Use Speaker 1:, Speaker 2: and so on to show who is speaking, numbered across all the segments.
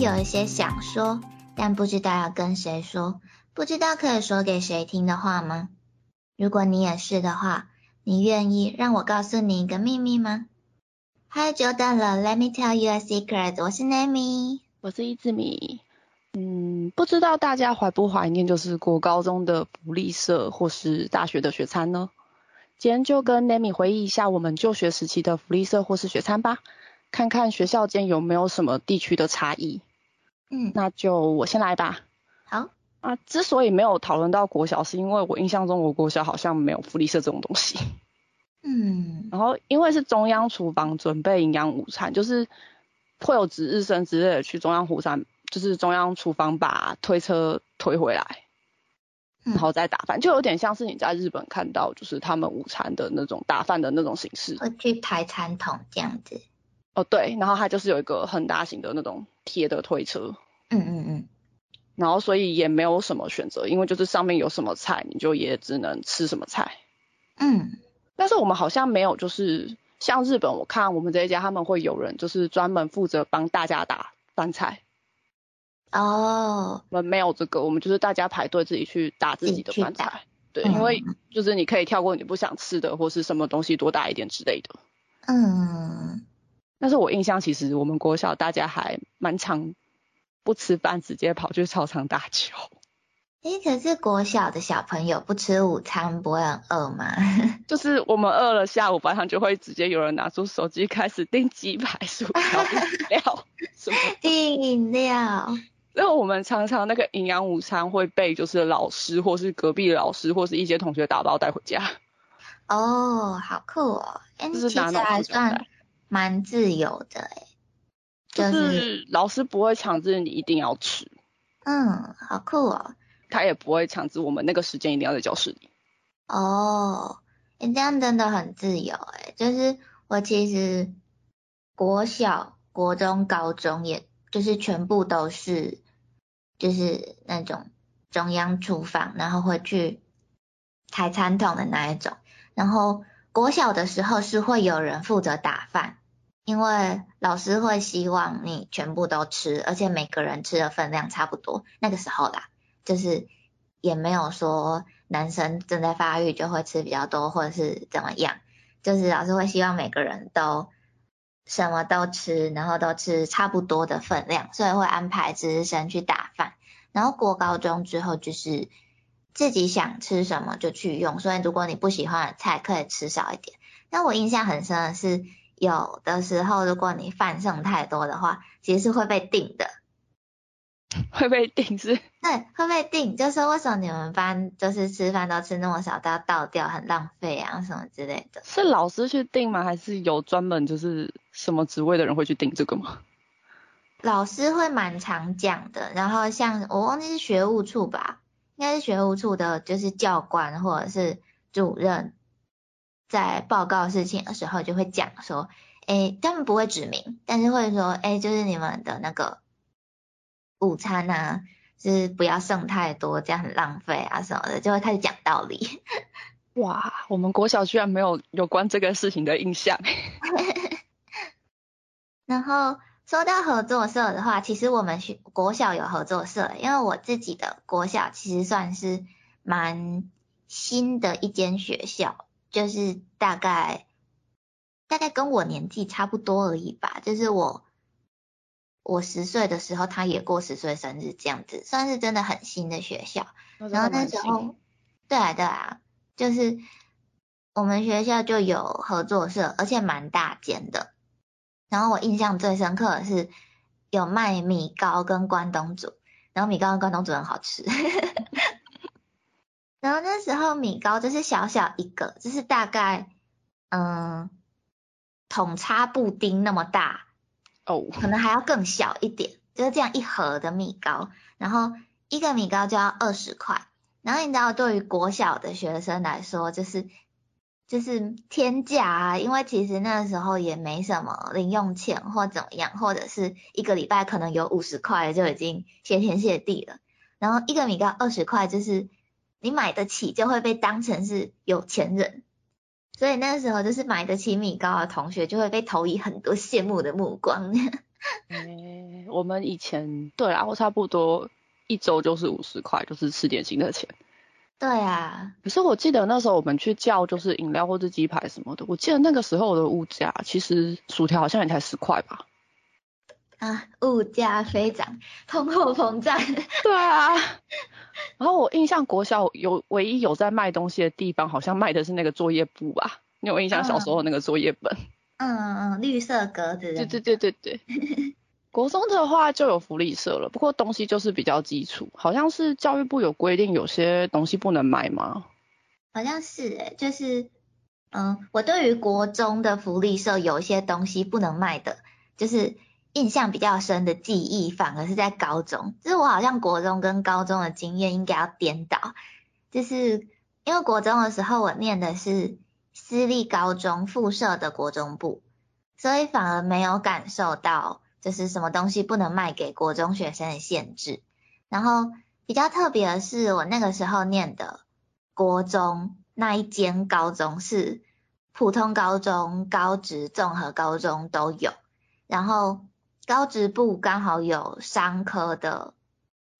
Speaker 1: 有一些想说，但不知道要跟谁说，不知道可以说给谁听的话吗？如果你也是的话，你愿意让我告诉你一个秘密吗？嗨，久等了，Let me tell you a secret。我是 Nami，
Speaker 2: 我是一字米。嗯，不知道大家怀不怀念就是国高中的福利社或是大学的学餐呢？今天就跟 Nami 回忆一下我们就学时期的福利社或是学餐吧，看看学校间有没有什么地区的差异。
Speaker 1: 嗯，
Speaker 2: 那就我先来吧。
Speaker 1: 好。
Speaker 2: 啊，之所以没有讨论到国小，是因为我印象中我国小好像没有福利社这种东西。
Speaker 1: 嗯。
Speaker 2: 然后因为是中央厨房准备营养午餐，就是会有值日生之类的去中央湖山，就是中央厨房把推车推回来，然后再打饭，就有点像是你在日本看到就是他们午餐的那种打饭的那种形式。
Speaker 1: 会去抬餐桶这样子。
Speaker 2: 哦，对，然后它就是有一个很大型的那种铁的推车。
Speaker 1: 嗯嗯嗯。
Speaker 2: 然后所以也没有什么选择，因为就是上面有什么菜，你就也只能吃什么菜。
Speaker 1: 嗯。
Speaker 2: 但是我们好像没有，就是像日本，我看我们这一家他们会有人就是专门负责帮大家打饭菜。
Speaker 1: 哦。
Speaker 2: 我们没有这个，我们就是大家排队自己去打自己的饭菜。对，因为就是你可以跳过你不想吃的或是什么东西多打一点之类的。
Speaker 1: 嗯。
Speaker 2: 但是我印象其实我们国小大家还蛮常不吃饭，直接跑去操场打球。
Speaker 1: 诶，可是国小的小朋友不吃午餐不会很饿吗？
Speaker 2: 就是我们饿了，下午班上就会直接有人拿出手机开始订鸡排、薯条、饮料 什么。
Speaker 1: 订饮料。
Speaker 2: 因为我们常常那个营养午餐会被就是老师或是隔壁老师或是一些同学打包带回家。
Speaker 1: 哦，好酷哦！哎，其实还算蛮自由的哎。
Speaker 2: 就是老师不会强制你一定要吃。
Speaker 1: 嗯，好酷哦。
Speaker 2: 他也不会强制我们那个时间一定要在教室里。
Speaker 1: 哦，你这样真的很自由哎。就是我其实国小、国中、高中，也就是全部都是，就是那种中央厨房，然后会去抬餐桶的那一种。然后国小的时候是会有人负责打饭，因为老师会希望你全部都吃，而且每个人吃的分量差不多。那个时候啦。就是也没有说男生正在发育就会吃比较多或者是怎么样，就是老师会希望每个人都什么都吃，然后都吃差不多的分量，所以会安排值日生去打饭。然后过高中之后就是自己想吃什么就去用，所以如果你不喜欢的菜可以吃少一点。那我印象很深的是，有的时候如果你饭剩太多的话，其实是会被定的。
Speaker 2: 会被定是？
Speaker 1: 对，会被定，就是为什么你们班就是吃饭都吃那么少，都要倒掉，很浪费啊，什么之类的。
Speaker 2: 是老师去定吗？还是有专门就是什么职位的人会去定这个吗？
Speaker 1: 老师会蛮常讲的，然后像我忘记是学务处吧，应该是学务处的，就是教官或者是主任，在报告事情的时候就会讲说，哎，他们不会指名，但是会说，哎，就是你们的那个。午餐呐，是不要剩太多，这样很浪费啊什么的，就会开始讲道理。
Speaker 2: 哇，我们国小居然没有有关这个事情的印象。
Speaker 1: 然后说到合作社的话，其实我们学国小有合作社，因为我自己的国小其实算是蛮新的一间学校，就是大概大概跟我年纪差不多而已吧，就是我。我十岁的时候，他也过十岁生日，这样子算是真的很新的学校。然后那时候，对啊对啊，就是我们学校就有合作社，而且蛮大间的。然后我印象最深刻的是有卖米糕跟关东煮，然后米糕跟关东煮很好吃。然后那时候米糕就是小小一个，就是大概嗯桶叉布丁那么大。
Speaker 2: 哦，
Speaker 1: 可能还要更小一点，就是这样一盒的米糕，然后一个米糕就要二十块，然后你知道对于国小的学生来说，就是就是天价啊，因为其实那时候也没什么零用钱或怎么样，或者是一个礼拜可能有五十块就已经谢天谢地了，然后一个米糕二十块，就是你买得起就会被当成是有钱人。所以那时候就是买得起米糕的同学就会被投以很多羡慕的目光。
Speaker 2: 诶，我们以前对啊，我差不多一周就是五十块，就是吃点心的钱。
Speaker 1: 对啊，
Speaker 2: 可是我记得那时候我们去叫就是饮料或者鸡排什么的，我记得那个时候的物价其实薯条好像也才十块吧。
Speaker 1: 啊，物价飞涨，通货膨胀。
Speaker 2: 对啊。然后我印象国小有唯一有在卖东西的地方，好像卖的是那个作业簿吧？你有印象小时候那个作业本？
Speaker 1: 嗯嗯，绿色格子
Speaker 2: 的。对对对对对。国中的话就有福利社了，不过东西就是比较基础，好像是教育部有规定有些东西不能买吗？
Speaker 1: 好像是诶，就是，嗯，我对于国中的福利社有一些东西不能卖的，就是印象比较深的记忆，反而是在高中，就是我好像国中跟高中的经验应该要颠倒，就是因为国中的时候我念的是私立高中附设的国中部，所以反而没有感受到。就是什么东西不能卖给国中学生的限制，然后比较特别的是，我那个时候念的国中那一间高中是普通高中、高职、综合高中都有，然后高职部刚好有商科的，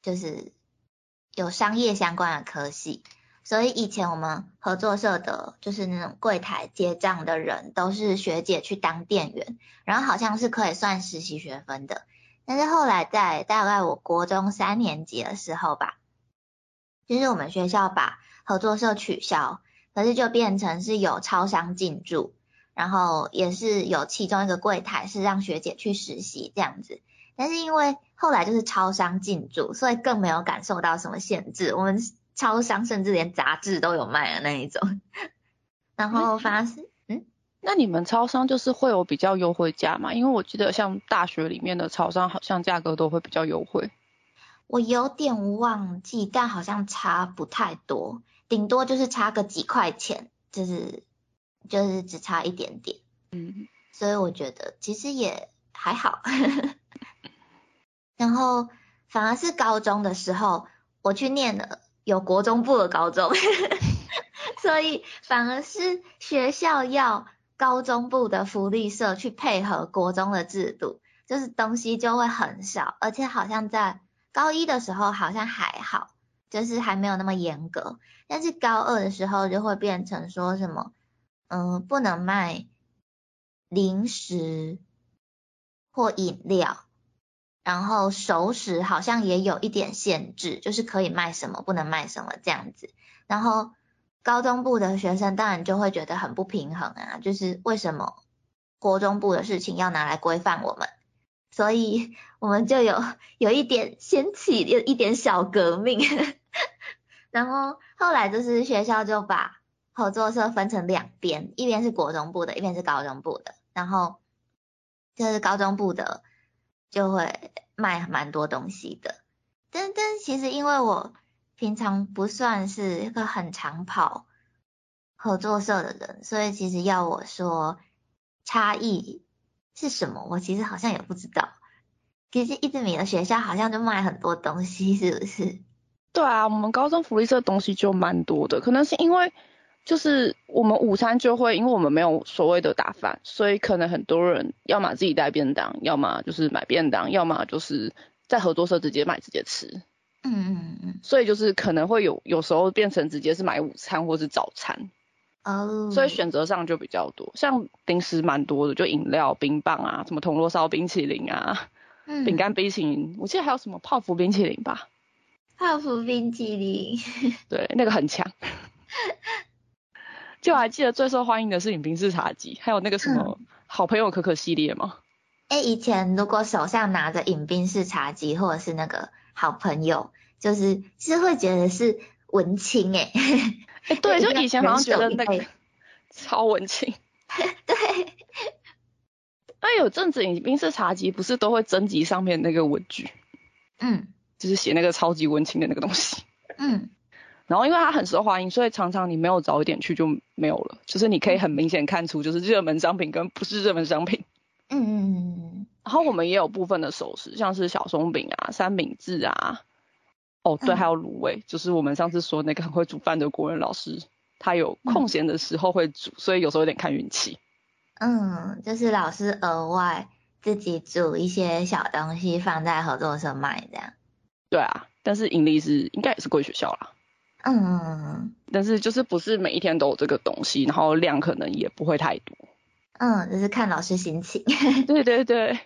Speaker 1: 就是有商业相关的科系。所以以前我们合作社的，就是那种柜台结账的人，都是学姐去当店员，然后好像是可以算实习学分的。但是后来在大概我国中三年级的时候吧，就是我们学校把合作社取消，可是就变成是有超商进驻，然后也是有其中一个柜台是让学姐去实习这样子。但是因为后来就是超商进驻，所以更没有感受到什么限制。我们。超商甚至连杂志都有卖的那一种，然后发现，嗯，
Speaker 2: 那你们超商就是会有比较优惠价吗？因为我记得像大学里面的超商，好像价格都会比较优惠。
Speaker 1: 我有点忘记，但好像差不太多，顶多就是差个几块钱，就是就是只差一点点。嗯，所以我觉得其实也还好。然后反而是高中的时候，我去念了。有国中部的高中，所以反而是学校要高中部的福利社去配合国中的制度，就是东西就会很少，而且好像在高一的时候好像还好，就是还没有那么严格，但是高二的时候就会变成说什么，嗯，不能卖零食或饮料。然后熟食好像也有一点限制，就是可以卖什么，不能卖什么这样子。然后高中部的学生当然就会觉得很不平衡啊，就是为什么国中部的事情要拿来规范我们？所以我们就有有一点掀起有一点小革命。然后后来就是学校就把合作社分成两边，一边是国中部的，一边是高中部的。然后就是高中部的。就会卖蛮多东西的，但但其实因为我平常不算是一个很常跑合作社的人，所以其实要我说差异是什么，我其实好像也不知道。其实一直米的学校好像就卖很多东西，是不是？
Speaker 2: 对啊，我们高中福利社东西就蛮多的，可能是因为。就是我们午餐就会，因为我们没有所谓的打饭，所以可能很多人要么自己带便当，要么就是买便当，要么就是在合作社直接买直接吃。嗯嗯嗯。所以就是可能会有有时候变成直接是买午餐或是早餐。哦。所以选择上就比较多，像零食蛮多的，就饮料、冰棒啊，什么铜锣烧冰淇淋啊，饼干冰淇淋，我记得还有什么泡芙冰淇淋吧。
Speaker 1: 泡芙冰淇淋。
Speaker 2: 对，那个很强。就还记得最受欢迎的是饮冰式茶几，还有那个什么好朋友可可系列吗？
Speaker 1: 哎，以前如果手上拿着饮冰式茶几或者是那个好朋友，就是是会觉得是文青哎。
Speaker 2: 哎，对，就以前好像觉得那个超文青。
Speaker 1: 对。
Speaker 2: 那有阵子饮冰式茶几不是都会征集上面那个文具？嗯。就是写那个超级文青的那个东西。嗯。然后因为它很受欢迎，所以常常你没有早一点去就没有了。就是你可以很明显看出，就是热门商品跟不是热门商品。嗯嗯嗯嗯。然后我们也有部分的熟食，像是小松饼啊、三明治啊。哦，对，还有卤味，就是我们上次说那个很会煮饭的国人老师，他有空闲的时候会煮，所以有时候有点看运气。
Speaker 1: 嗯，就是老师额外自己煮一些小东西放在合作社卖这样。
Speaker 2: 对啊，但是盈利是应该也是归学校啦。
Speaker 1: 嗯。
Speaker 2: 但是就是不是每一天都有这个东西，然后量可能也不会太多。
Speaker 1: 嗯，就是看老师心情。
Speaker 2: 对对对。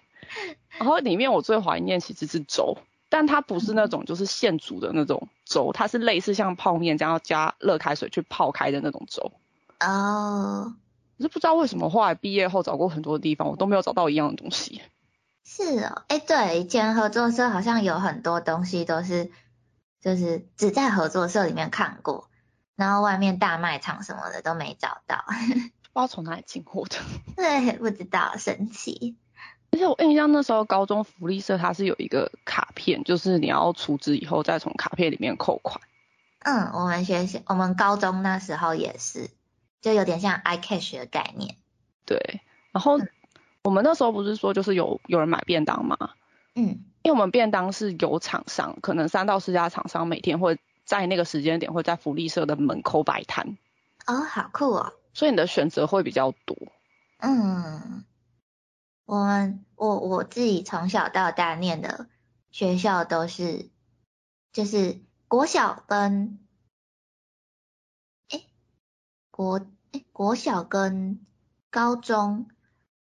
Speaker 2: 然后里面我最怀念其实是粥，但它不是那种就是现煮的那种粥，它是类似像泡面这样加热开水去泡开的那种粥。
Speaker 1: 哦。
Speaker 2: 我是不知道为什么后来毕业后找过很多地方，我都没有找到一样的东西。
Speaker 1: 是哦，哎，对，以前合作社好像有很多东西都是，就是只在合作社里面看过，然后外面大卖场什么的都没找到。不知
Speaker 2: 道从哪里进货的。
Speaker 1: 对，不知道，神奇。
Speaker 2: 而且我印象那时候高中福利社它是有一个卡片，就是你要储值以后再从卡片里面扣款。
Speaker 1: 嗯，我们学校，我们高中那时候也是。就有点像 iCash 的概念，
Speaker 2: 对。然后我们那时候不是说就是有有人买便当吗？
Speaker 1: 嗯。
Speaker 2: 因为我们便当是有厂商，可能三到四家厂商每天会在那个时间点会在福利社的门口摆摊。
Speaker 1: 哦，好酷哦！
Speaker 2: 所以你的选择会比较多。
Speaker 1: 嗯。我们我我自己从小到大念的学校都是，就是国小跟。国国小跟高中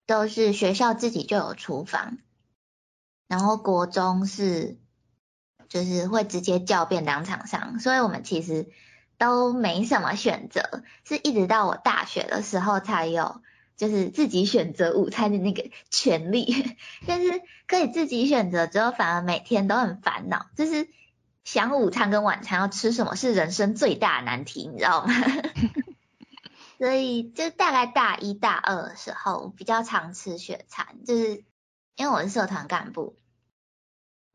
Speaker 1: 都是学校自己就有厨房，然后国中是就是会直接叫便当厂商，所以我们其实都没什么选择，是一直到我大学的时候才有就是自己选择午餐的那个 权利，但是可以自己选择之后，反而每天都很烦恼，就是想午餐跟晚餐要吃什么是人生最大的难题，你知道吗？所以就大概大一大二的时候比较常吃雪餐，就是因为我是社团干部，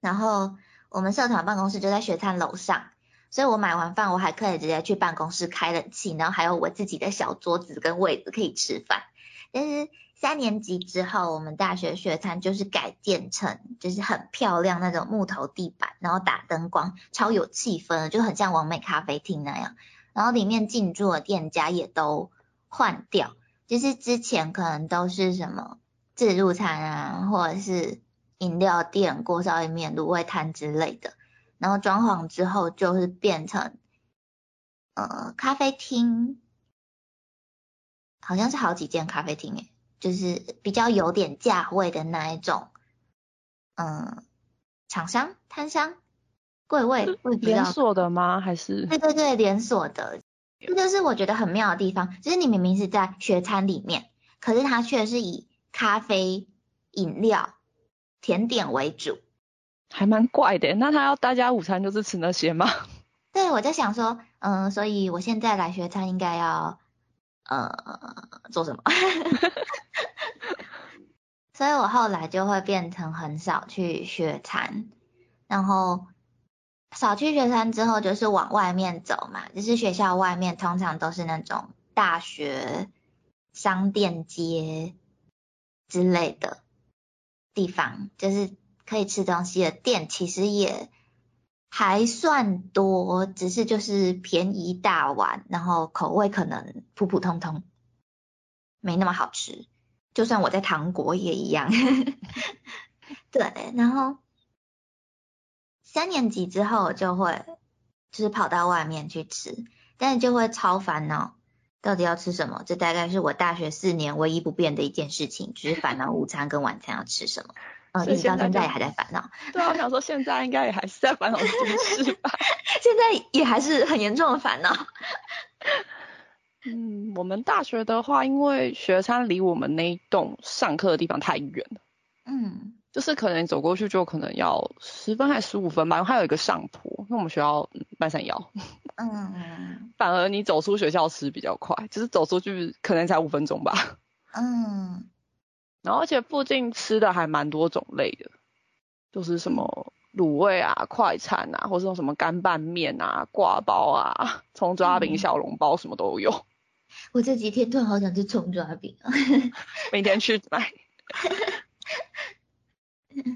Speaker 1: 然后我们社团办公室就在雪餐楼上，所以我买完饭我还可以直接去办公室开冷气，然后还有我自己的小桌子跟位子可以吃饭。但是三年级之后，我们大学学餐就是改建成就是很漂亮那种木头地板，然后打灯光，超有气氛，就很像完美咖啡厅那样，然后里面进驻的店家也都。换掉，就是之前可能都是什么自助餐啊，或者是饮料店、锅烧意面、卤味摊之类的，然后装潢之后就是变成呃咖啡厅，好像是好几间咖啡厅诶，就是比较有点价位的那一种，嗯，厂商摊商柜位，
Speaker 2: 连锁的吗？还是？
Speaker 1: 对对对，连锁的。这就是我觉得很妙的地方，就是你明明是在学餐里面，可是它却是以咖啡、饮料、甜点为主，
Speaker 2: 还蛮怪的。那他要大家午餐就是吃那些吗？
Speaker 1: 对，我在想说，嗯，所以我现在来学餐应该要，呃，做什么？所以我后来就会变成很少去学餐，然后。少去学餐之后，就是往外面走嘛，就是学校外面通常都是那种大学、商店街之类的地方，就是可以吃东西的店，其实也还算多，只是就是便宜大碗，然后口味可能普普通通，没那么好吃。就算我在糖果也一样，对，然后。三年级之后就会就是跑到外面去吃，但是就会超烦恼，到底要吃什么？这大概是我大学四年唯一不变的一件事情，就是烦恼午餐跟晚餐要吃什么。嗯，一直到现在也还在烦恼。
Speaker 2: 对啊，我想说现在应该也还是在烦恼这件事吧。
Speaker 1: 现在也还是很严重的烦恼。
Speaker 2: 嗯，我们大学的话，因为学餐离我们那一栋上课的地方太远了。
Speaker 1: 嗯。
Speaker 2: 就是可能走过去就可能要十分还十五分吧，还有一个上坡，因为我们学校半山腰。
Speaker 1: 嗯。
Speaker 2: 反而你走出学校吃比较快，就是走出去可能才五分钟吧。
Speaker 1: 嗯。
Speaker 2: 然后而且附近吃的还蛮多种类的，就是什么卤味啊、快餐啊，或是什么干拌面啊、挂包啊、葱抓饼、小笼包什么都有。
Speaker 1: 我这几天突然好想吃葱抓饼啊！
Speaker 2: 明天去买。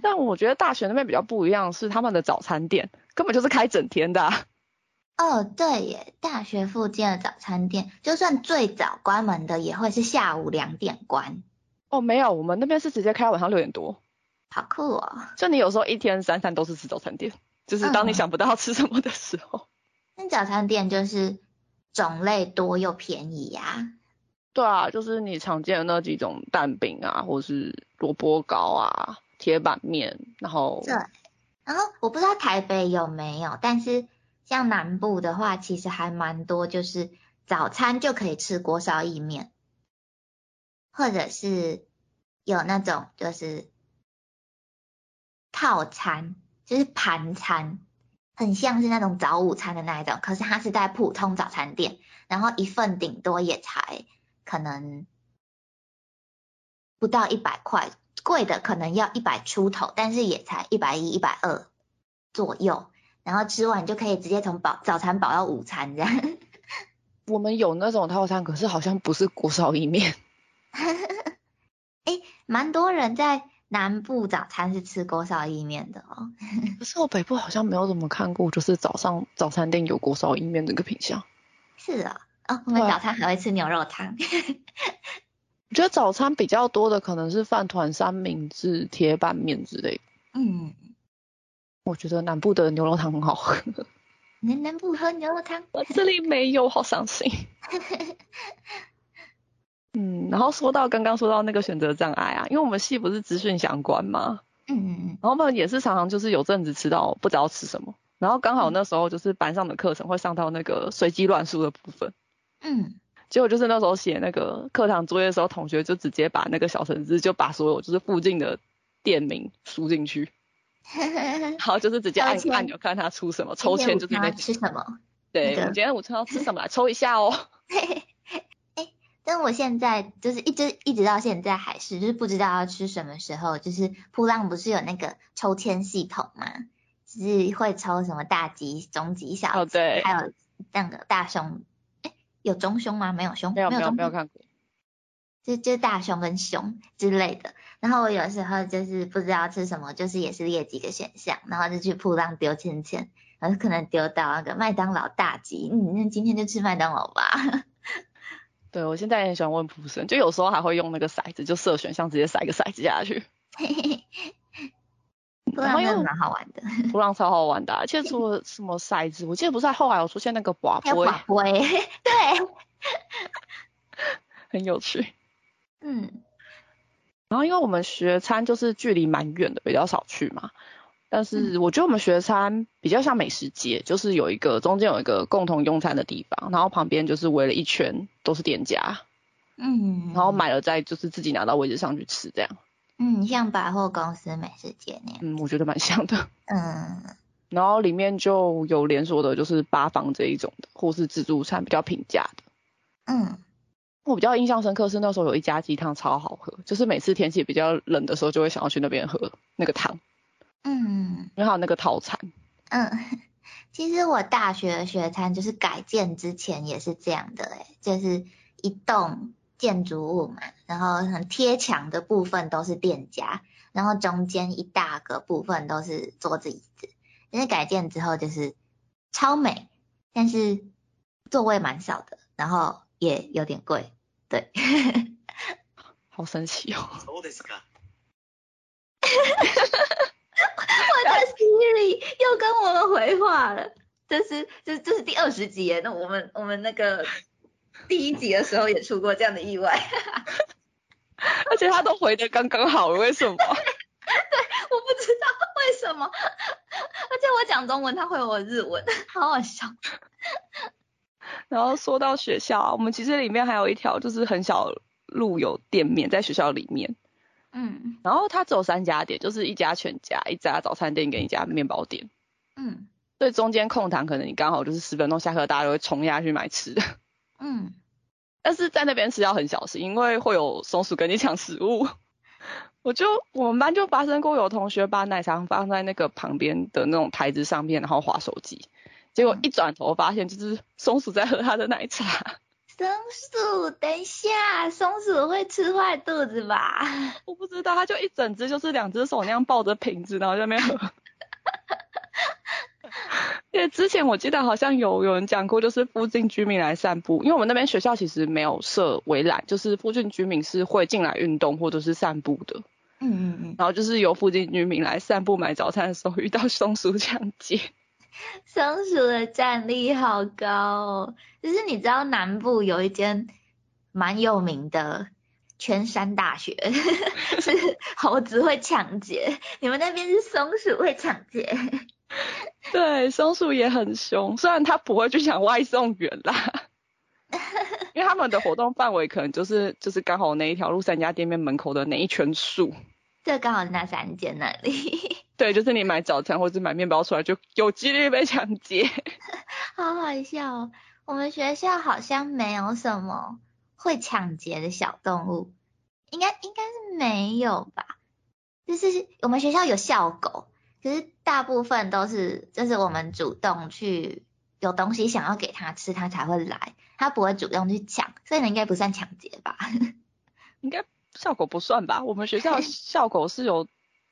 Speaker 2: 但我觉得大学那边比较不一样，是他们的早餐店根本就是开整天的。
Speaker 1: 哦，对耶，大学附近的早餐店，就算最早关门的，也会是下午两点关。
Speaker 2: 哦，没有，我们那边是直接开到晚上六点多。
Speaker 1: 好酷哦！
Speaker 2: 就你有时候一天三餐都是吃早餐店，就是当你想不到吃什么的时候。
Speaker 1: 那早餐店就是种类多又便宜呀。
Speaker 2: 对啊，就是你常见的那几种蛋饼啊，或是萝卜糕啊、铁板面，然后
Speaker 1: 对，然后我不知道台北有没有，但是像南部的话，其实还蛮多，就是早餐就可以吃锅烧意面，或者是有那种就是套餐，就是盘餐，很像是那种早午餐的那一种，可是它是在普通早餐店，然后一份顶多也才。可能不到一百块，贵的可能要一百出头，但是也才一百一、一百二左右，然后吃完就可以直接从饱早餐饱到午餐这样。
Speaker 2: 我们有那种套餐，可是好像不是锅烧意面。
Speaker 1: 哎，蛮多人在南部早餐是吃锅烧意面的哦。
Speaker 2: 可是我北部好像没有怎么看过，就是早上早餐店有锅烧意面这个品相。
Speaker 1: 是啊。哦，我们早餐还会吃牛肉汤。
Speaker 2: 我觉得早餐比较多的可能是饭团、三明治、铁板面之类。嗯，我觉得南部的牛肉汤很好喝。
Speaker 1: 你南部喝牛肉汤？
Speaker 2: 我这里没有，好伤心。嗯，然后说到刚刚说到那个选择障碍啊，因为我们系不是资讯相关嘛？嗯嗯嗯。然后我们也是常常就是有阵子吃到不知道吃什么，然后刚好那时候就是班上的课程会上到那个随机乱数的部分。嗯，结果就是那时候写那个课堂作业的时候，同学就直接把那个小橙子就把所有就是附近的店名输进去，然后就是直接按按钮看他出什么，抽签就是那
Speaker 1: 吃什么。
Speaker 2: 对，我今天午餐要吃什么来抽一下哦。
Speaker 1: 哎，但我现在就是一直一直到现在还是就是不知道要吃什么时候，就是扑浪不是有那个抽签系统吗？就是会抽什么大吉、中吉、小吉，还有那个大熊。有中胸吗？没有胸，
Speaker 2: 没有没有没有看过，
Speaker 1: 就就大胸跟胸之类的。然后我有时候就是不知道吃什么，就是也是列几个选项，然后就去铺浪丢钱钱，然后可能丢到那个麦当劳大吉，嗯，那今天就吃麦当劳吧。
Speaker 2: 对，我现在也很喜欢问普生，就有时候还会用那个骰子，就设选项直接骰个骰子下去。
Speaker 1: 不然又蛮好玩的，
Speaker 2: 不让超好玩的，而且除了 什么骰子，我记得不是后来有出现那个刮杯，
Speaker 1: 刮杯，对，
Speaker 2: 很有趣。嗯，然后因为我们学餐就是距离蛮远的，比较少去嘛。但是我觉得我们学餐比较像美食街，就是有一个中间有一个共同用餐的地方，然后旁边就是围了一圈都是店家，嗯，然后买了再就是自己拿到位置上去吃这样。
Speaker 1: 嗯，像百货公司美食街那样。
Speaker 2: 嗯，我觉得蛮像的。嗯。然后里面就有连锁的，就是八方这一种的，或是自助餐比较平价的。嗯。我比较印象深刻是那时候有一家鸡汤超好喝，就是每次天气比较冷的时候就会想要去那边喝那个汤。嗯。然后那个套餐。
Speaker 1: 嗯。其实我大学学餐就是改建之前也是这样的哎，就是一栋。建筑物嘛，然后很贴墙的部分都是店家，然后中间一大个部分都是桌子椅子。因为改建之后就是超美，但是座位蛮少的，然后也有点贵，对。
Speaker 2: 好神奇哦。我的
Speaker 1: Siri 又跟我们回话了，这是这这是第二十集耶，那我们我们那个。第一集的时候也出过这样的意外，
Speaker 2: 而且他都回的刚刚好，为什么？对，
Speaker 1: 我不知道为什么，而且我讲中文，他回我日文，好好笑。
Speaker 2: 然后说到学校，我们其实里面还有一条就是很小路有店面在学校里面，嗯，然后它只有三家店，就是一家全家、一家早餐店跟一家面包店，嗯，所以中间空堂可能你刚好就是十分钟下课，大家都会冲下去买吃的。嗯，但是在那边吃要很小心，因为会有松鼠跟你抢食物。我就我们班就发生过有同学把奶茶放在那个旁边的那种台子上面，然后划手机，结果一转头发现就是松鼠在喝它的奶茶。
Speaker 1: 松鼠，等一下，松鼠会吃坏肚子吧？
Speaker 2: 我不知道，它就一整只就是两只手那样抱着瓶子，然后在那边喝。因为之前我记得好像有有人讲过，就是附近居民来散步，因为我们那边学校其实没有设围栏，就是附近居民是会进来运动或者是散步的。
Speaker 1: 嗯嗯嗯。
Speaker 2: 然后就是由附近居民来散步买早餐的时候遇到松鼠抢劫。
Speaker 1: 松鼠的战力好高哦！就是你知道南部有一间蛮有名的圈山大学，是 猴子会抢劫，你们那边是松鼠会抢劫。
Speaker 2: 对，松鼠也很凶，虽然它不会去抢外送员啦，因为他们的活动范围可能就是就是刚好那一条路三家店面门口的那一圈树。
Speaker 1: 这刚好那三间那里。
Speaker 2: 对，就是你买早餐或者买面包出来，就有几率被抢劫。
Speaker 1: 好好笑哦！我们学校好像没有什么会抢劫的小动物，应该应该是没有吧？就是我们学校有校狗，可是大部分都是就是我们主动去有东西想要给它吃，它才会来，它不会主动去抢，所以应该不算抢劫吧？
Speaker 2: 应该。校狗不算吧，我们学校校狗是有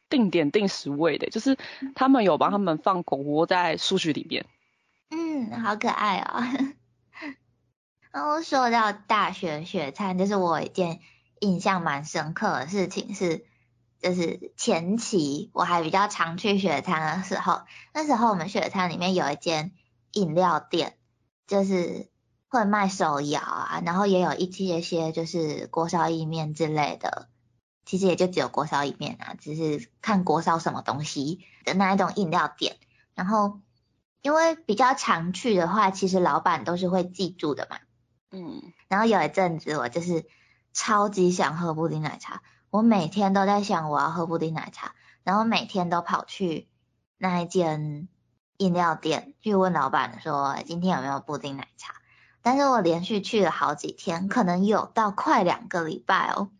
Speaker 2: 定点定时喂的，就是他们有帮他们放狗窝在树区里面。
Speaker 1: 嗯，好可爱哦。然 后说到大学学餐，就是我一件印象蛮深刻的事情是，就是前期我还比较常去学餐的时候，那时候我们学餐里面有一间饮料店，就是。会卖手摇啊，然后也有一些些就是锅烧意面之类的，其实也就只有锅烧一面啊，只是看锅烧什么东西的那一种饮料店。然后因为比较常去的话，其实老板都是会记住的嘛。
Speaker 2: 嗯。
Speaker 1: 然后有一阵子我就是超级想喝布丁奶茶，我每天都在想我要喝布丁奶茶，然后每天都跑去那一间饮料店去问老板说今天有没有布丁奶茶。但是我连续去了好几天，可能有到快两个礼拜哦。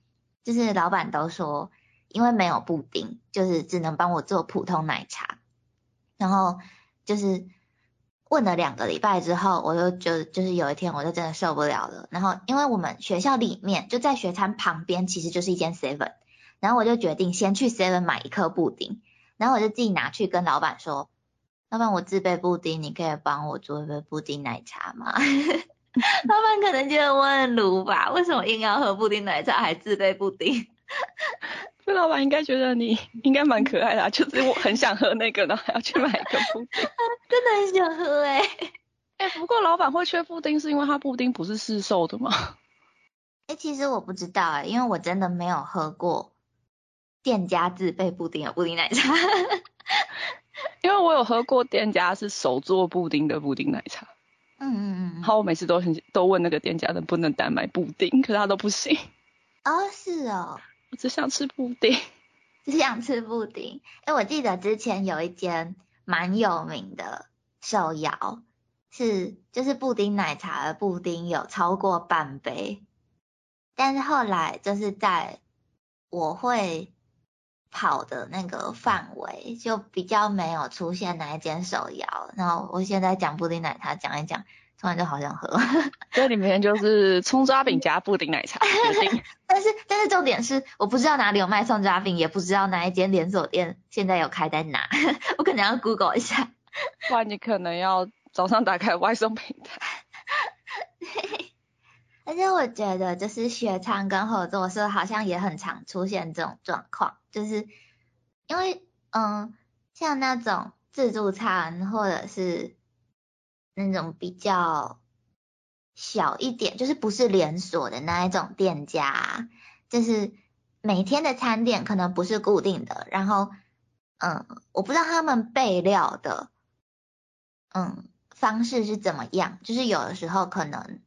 Speaker 1: 就是老板都说，因为没有布丁，就是只能帮我做普通奶茶。然后就是问了两个礼拜之后，我就就就是有一天我就真的受不了了。然后因为我们学校里面就在学餐旁边，其实就是一间 seven。然后我就决定先去 seven 买一颗布丁，然后我就自己拿去跟老板说。老板，我自备布丁，你可以帮我做一杯布丁奶茶吗？老板可能觉得我很鲁吧，为什么硬要喝布丁奶茶还自备布丁？
Speaker 2: 这老板应该觉得你 应该蛮可爱的，就是我很想喝那个，然后还要去买一个布丁，
Speaker 1: 真的很想喝哎。
Speaker 2: 哎，不过老板会缺布丁是因为他布丁不是市售的吗？
Speaker 1: 哎，其实我不知道哎，因为我真的没有喝过店家自备布丁的布丁奶茶。
Speaker 2: 因为我有喝过店家是手做布丁的布丁奶茶，
Speaker 1: 嗯嗯嗯，
Speaker 2: 好我每次都很都问那个店家能不能单买布丁，可是他都不行。
Speaker 1: 哦，是哦，
Speaker 2: 我只想吃布丁，
Speaker 1: 只想吃布丁。哎，我记得之前有一间蛮有名的手摇，是就是布丁奶茶的布丁有超过半杯，但是后来就是在我会。跑的那个范围就比较没有出现哪一间手摇，然后我现在讲布丁奶茶讲一讲，突然就好想喝。
Speaker 2: 这里面就是葱抓饼加布丁奶茶。
Speaker 1: 但是但是重点是我不知道哪里有卖葱抓饼，也不知道哪一间连锁店现在有开在哪，我可能要 Google 一下。
Speaker 2: 不然你可能要早上打开外送平台。
Speaker 1: 而且我觉得就是学餐跟合作社好像也很常出现这种状况。就是因为，嗯，像那种自助餐或者是那种比较小一点，就是不是连锁的那一种店家，就是每天的餐点可能不是固定的，然后，嗯，我不知道他们备料的，嗯，方式是怎么样，就是有的时候可能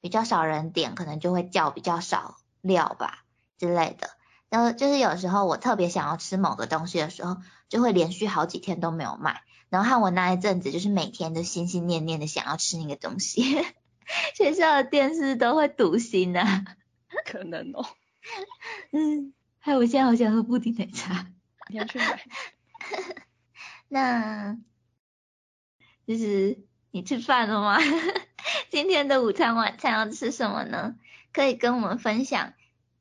Speaker 1: 比较少人点，可能就会叫比较少料吧之类的。然后就是有时候我特别想要吃某个东西的时候，就会连续好几天都没有卖。然后和我那一阵子就是每天都心心念念的想要吃那个东西，学校的电视都会堵心呐。
Speaker 2: 可能哦。
Speaker 1: 嗯，还有我现在好想喝布丁奶茶，
Speaker 2: 你要去买。
Speaker 1: 那就是你吃饭了吗？今天的午餐晚餐要吃什么呢？可以跟我们分享。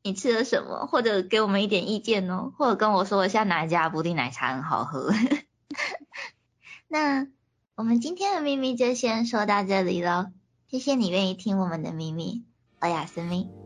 Speaker 1: 你吃了什么？或者给我们一点意见哦，或者跟我说一下哪一家布丁奶茶很好喝。那我们今天的秘密就先说到这里喽，谢谢你愿意听我们的秘密，欧雅思密。